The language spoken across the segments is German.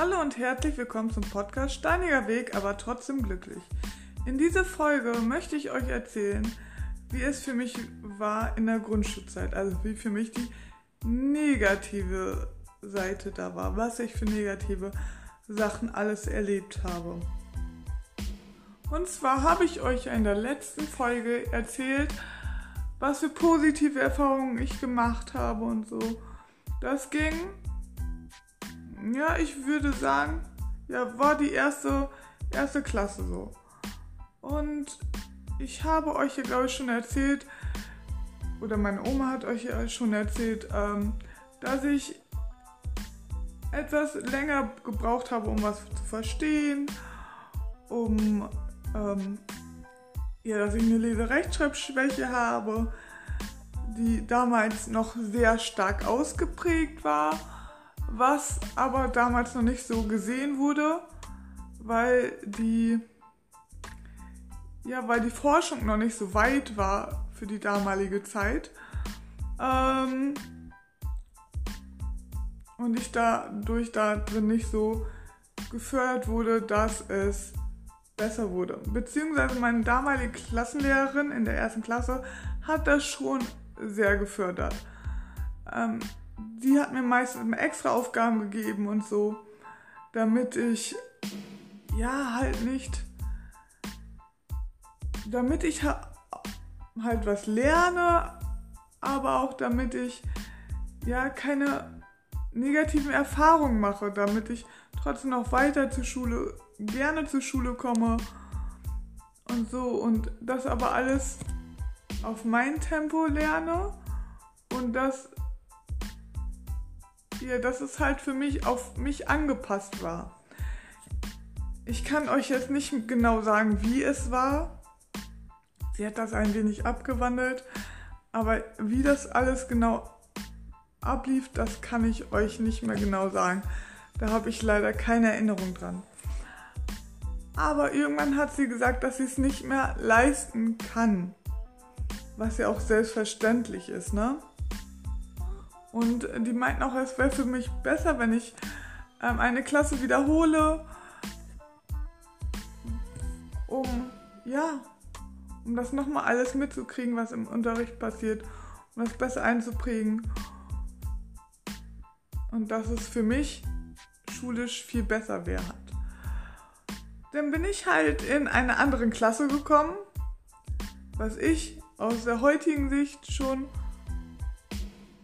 Hallo und herzlich willkommen zum Podcast Steiniger Weg, aber trotzdem glücklich. In dieser Folge möchte ich euch erzählen, wie es für mich war in der Grundschulzeit, also wie für mich die negative Seite da war, was ich für negative Sachen alles erlebt habe. Und zwar habe ich euch in der letzten Folge erzählt, was für positive Erfahrungen ich gemacht habe und so. Das ging ja, ich würde sagen, ja, war die erste, erste Klasse so. Und ich habe euch ja, glaube ich, schon erzählt, oder meine Oma hat euch ja schon erzählt, ähm, dass ich etwas länger gebraucht habe, um was zu verstehen, um, ähm, ja, dass ich eine Leserechtschreibschwäche habe, die damals noch sehr stark ausgeprägt war was aber damals noch nicht so gesehen wurde, weil die ja, weil die Forschung noch nicht so weit war für die damalige Zeit. Ähm, und ich dadurch da drin nicht so gefördert wurde, dass es besser wurde. Beziehungsweise meine damalige Klassenlehrerin in der ersten Klasse hat das schon sehr gefördert. Ähm, die hat mir meistens extra Aufgaben gegeben und so, damit ich ja halt nicht, damit ich ha halt was lerne, aber auch damit ich ja keine negativen Erfahrungen mache, damit ich trotzdem noch weiter zur Schule, gerne zur Schule komme und so und das aber alles auf mein Tempo lerne und das ja, dass es halt für mich auf mich angepasst war. Ich kann euch jetzt nicht genau sagen, wie es war. Sie hat das ein wenig abgewandelt, aber wie das alles genau ablief, das kann ich euch nicht mehr genau sagen. Da habe ich leider keine Erinnerung dran. Aber irgendwann hat sie gesagt, dass sie es nicht mehr leisten kann. Was ja auch selbstverständlich ist, ne? Und die meinten auch, es wäre für mich besser, wenn ich ähm, eine Klasse wiederhole, um, ja, um das nochmal alles mitzukriegen, was im Unterricht passiert, um das besser einzuprägen. Und dass es für mich schulisch viel besser wäre. Dann bin ich halt in eine andere Klasse gekommen, was ich aus der heutigen Sicht schon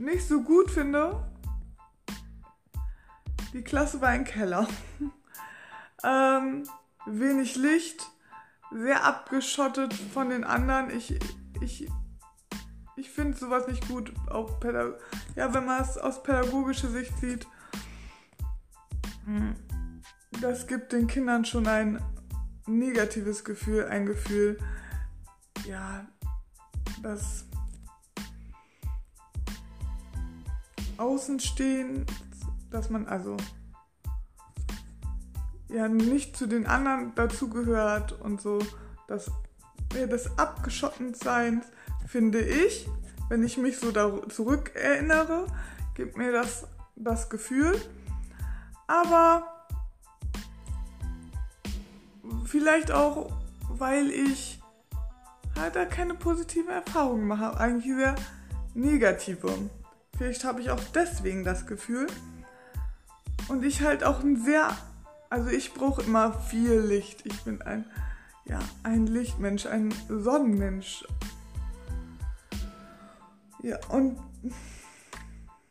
nicht so gut finde, die Klasse war ein Keller. ähm, wenig Licht, sehr abgeschottet von den anderen. Ich, ich, ich finde sowas nicht gut, auch Pädag ja, wenn man es aus pädagogischer Sicht sieht. Hm, das gibt den Kindern schon ein negatives Gefühl, ein Gefühl, ja, das außen stehen, dass man also ja nicht zu den anderen dazugehört und so. Das, ja, des Abgeschottenseins finde ich, wenn ich mich so zurück erinnere, gibt mir das das Gefühl. Aber vielleicht auch, weil ich halt da keine positive Erfahrung mache, eigentlich sehr negative. Vielleicht habe ich auch deswegen das Gefühl. Und ich halt auch ein sehr, also ich brauche immer viel Licht. Ich bin ein, ja, ein Lichtmensch, ein Sonnenmensch. Ja, und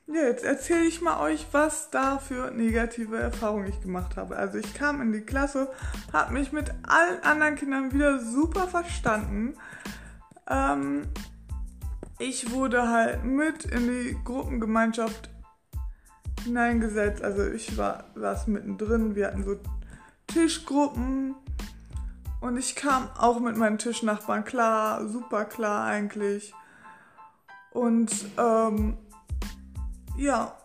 ja, jetzt erzähle ich mal euch, was da für negative Erfahrungen ich gemacht habe. Also ich kam in die Klasse, habe mich mit allen anderen Kindern wieder super verstanden. Ähm, ich wurde halt mit in die Gruppengemeinschaft hineingesetzt. Also ich war saß mittendrin. Wir hatten so Tischgruppen und ich kam auch mit meinen Tischnachbarn klar, super klar eigentlich. Und ähm, ja,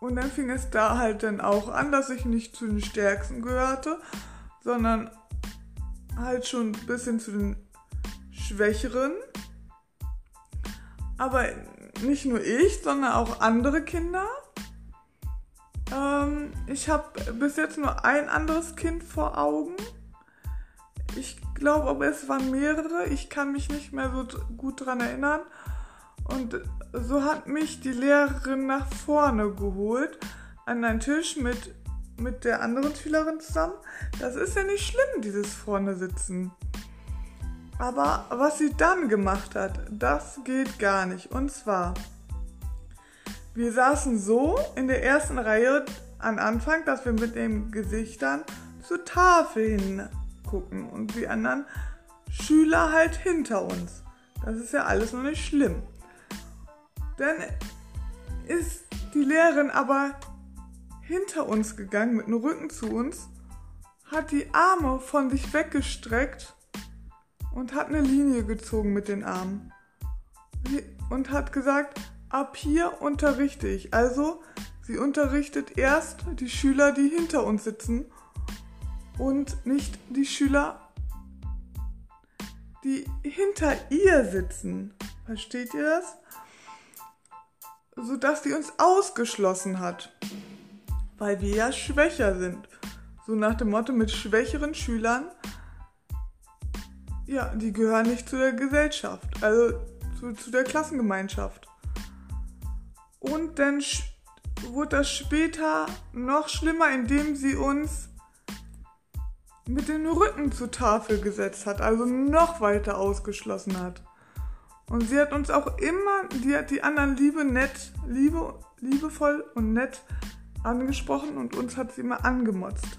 und dann fing es da halt dann auch an, dass ich nicht zu den Stärksten gehörte, sondern halt schon ein bisschen zu den Schwächeren. Aber nicht nur ich, sondern auch andere Kinder. Ähm, ich habe bis jetzt nur ein anderes Kind vor Augen. Ich glaube aber, es waren mehrere. Ich kann mich nicht mehr so gut daran erinnern. Und so hat mich die Lehrerin nach vorne geholt an einen Tisch mit, mit der anderen Schülerin zusammen. Das ist ja nicht schlimm, dieses vorne sitzen. Aber was sie dann gemacht hat, das geht gar nicht. Und zwar, wir saßen so in der ersten Reihe am Anfang, dass wir mit den Gesichtern zur Tafel hingucken und die anderen Schüler halt hinter uns. Das ist ja alles noch nicht schlimm. Dann ist die Lehrerin aber hinter uns gegangen mit dem Rücken zu uns, hat die Arme von sich weggestreckt und hat eine Linie gezogen mit den Armen und hat gesagt, ab hier unterrichte ich. Also sie unterrichtet erst die Schüler, die hinter uns sitzen und nicht die Schüler, die hinter ihr sitzen. Versteht ihr das? Sodass sie uns ausgeschlossen hat, weil wir ja schwächer sind. So nach dem Motto mit schwächeren Schülern ja, die gehören nicht zu der Gesellschaft, also zu, zu der Klassengemeinschaft. Und dann wurde das später noch schlimmer, indem sie uns mit dem Rücken zur Tafel gesetzt hat, also noch weiter ausgeschlossen hat. Und sie hat uns auch immer, die hat die anderen liebe, nett, liebe, liebevoll und nett angesprochen und uns hat sie immer angemotzt.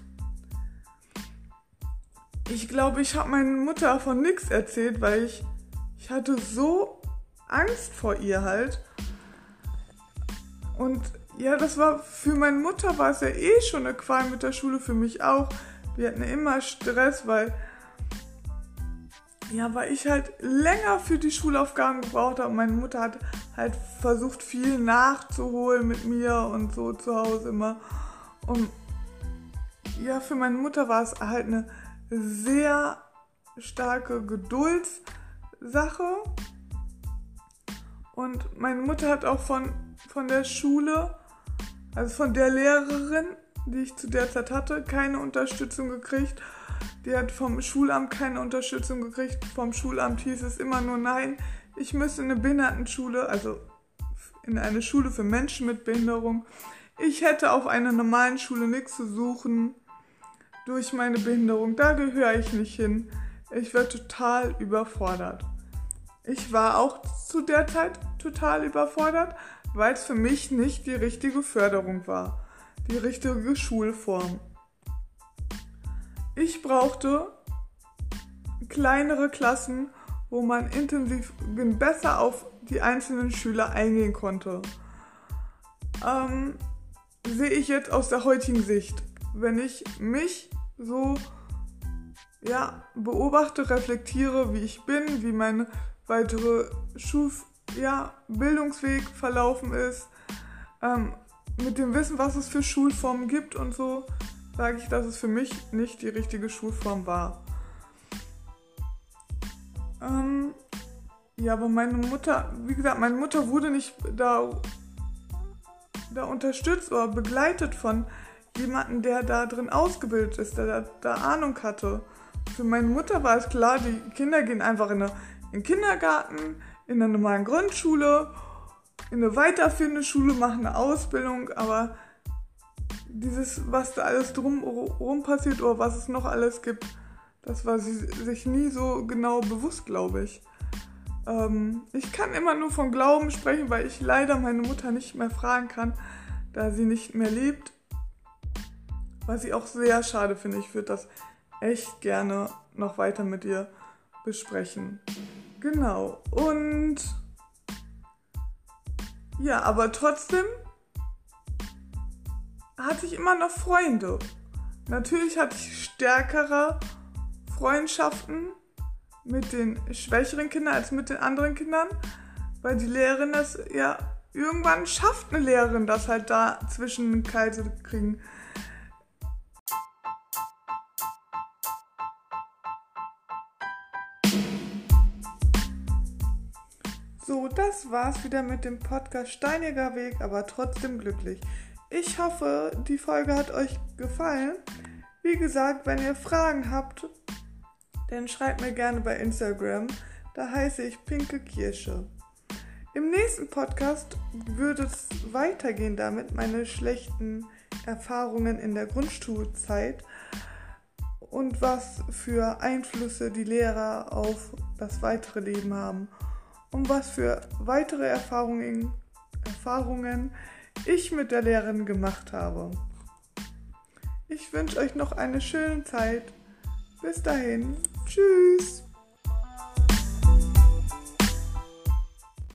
Ich glaube, ich habe meiner Mutter von nichts erzählt, weil ich, ich hatte so Angst vor ihr halt. Und ja, das war für meine Mutter war es ja eh schon eine Qual mit der Schule, für mich auch. Wir hatten immer Stress, weil ja, weil ich halt länger für die Schulaufgaben gebraucht habe. Meine Mutter hat halt versucht, viel nachzuholen mit mir und so zu Hause immer. Und ja, für meine Mutter war es halt eine sehr starke Geduldssache. Und meine Mutter hat auch von, von der Schule, also von der Lehrerin, die ich zu der Zeit hatte, keine Unterstützung gekriegt. Die hat vom Schulamt keine Unterstützung gekriegt. Vom Schulamt hieß es immer nur nein, ich müsse in eine Behindertenschule, also in eine Schule für Menschen mit Behinderung. Ich hätte auf einer normalen Schule nichts zu suchen durch meine Behinderung. Da gehöre ich nicht hin. Ich war total überfordert. Ich war auch zu der Zeit total überfordert, weil es für mich nicht die richtige Förderung war, die richtige Schulform. Ich brauchte kleinere Klassen, wo man intensiv besser auf die einzelnen Schüler eingehen konnte. Ähm, sehe ich jetzt aus der heutigen Sicht. Wenn ich mich so ja, beobachte, reflektiere, wie ich bin, wie mein weitere Schuf ja, Bildungsweg verlaufen ist, ähm, mit dem Wissen, was es für Schulformen gibt und so, sage ich, dass es für mich nicht die richtige Schulform war. Ähm, ja, aber meine Mutter, wie gesagt, meine Mutter wurde nicht da, da unterstützt oder begleitet von jemanden, der da drin ausgebildet ist, der da, da Ahnung hatte. Für meine Mutter war es klar, die Kinder gehen einfach in, eine, in den Kindergarten, in eine normale Grundschule, in eine weiterführende Schule, machen eine Ausbildung, aber dieses, was da alles drumherum passiert oder was es noch alles gibt, das war sie sich nie so genau bewusst, glaube ich. Ähm, ich kann immer nur von Glauben sprechen, weil ich leider meine Mutter nicht mehr fragen kann, da sie nicht mehr lebt. Was ich auch sehr schade finde. Ich würde das echt gerne noch weiter mit ihr besprechen. Genau. Und ja, aber trotzdem hatte ich immer noch Freunde. Natürlich hatte ich stärkere Freundschaften mit den schwächeren Kindern als mit den anderen Kindern, weil die Lehrerin das ja irgendwann schafft eine Lehrerin das halt da zwischen Kreise kriegen. Das war's wieder mit dem Podcast Steiniger Weg, aber trotzdem glücklich. Ich hoffe, die Folge hat euch gefallen. Wie gesagt, wenn ihr Fragen habt, dann schreibt mir gerne bei Instagram. Da heiße ich Pinke Kirsche. Im nächsten Podcast wird es weitergehen damit, meine schlechten Erfahrungen in der Grundschulzeit und was für Einflüsse die Lehrer auf das weitere Leben haben und was für weitere Erfahrungen, Erfahrungen ich mit der Lehrerin gemacht habe. Ich wünsche euch noch eine schöne Zeit. Bis dahin. Tschüss.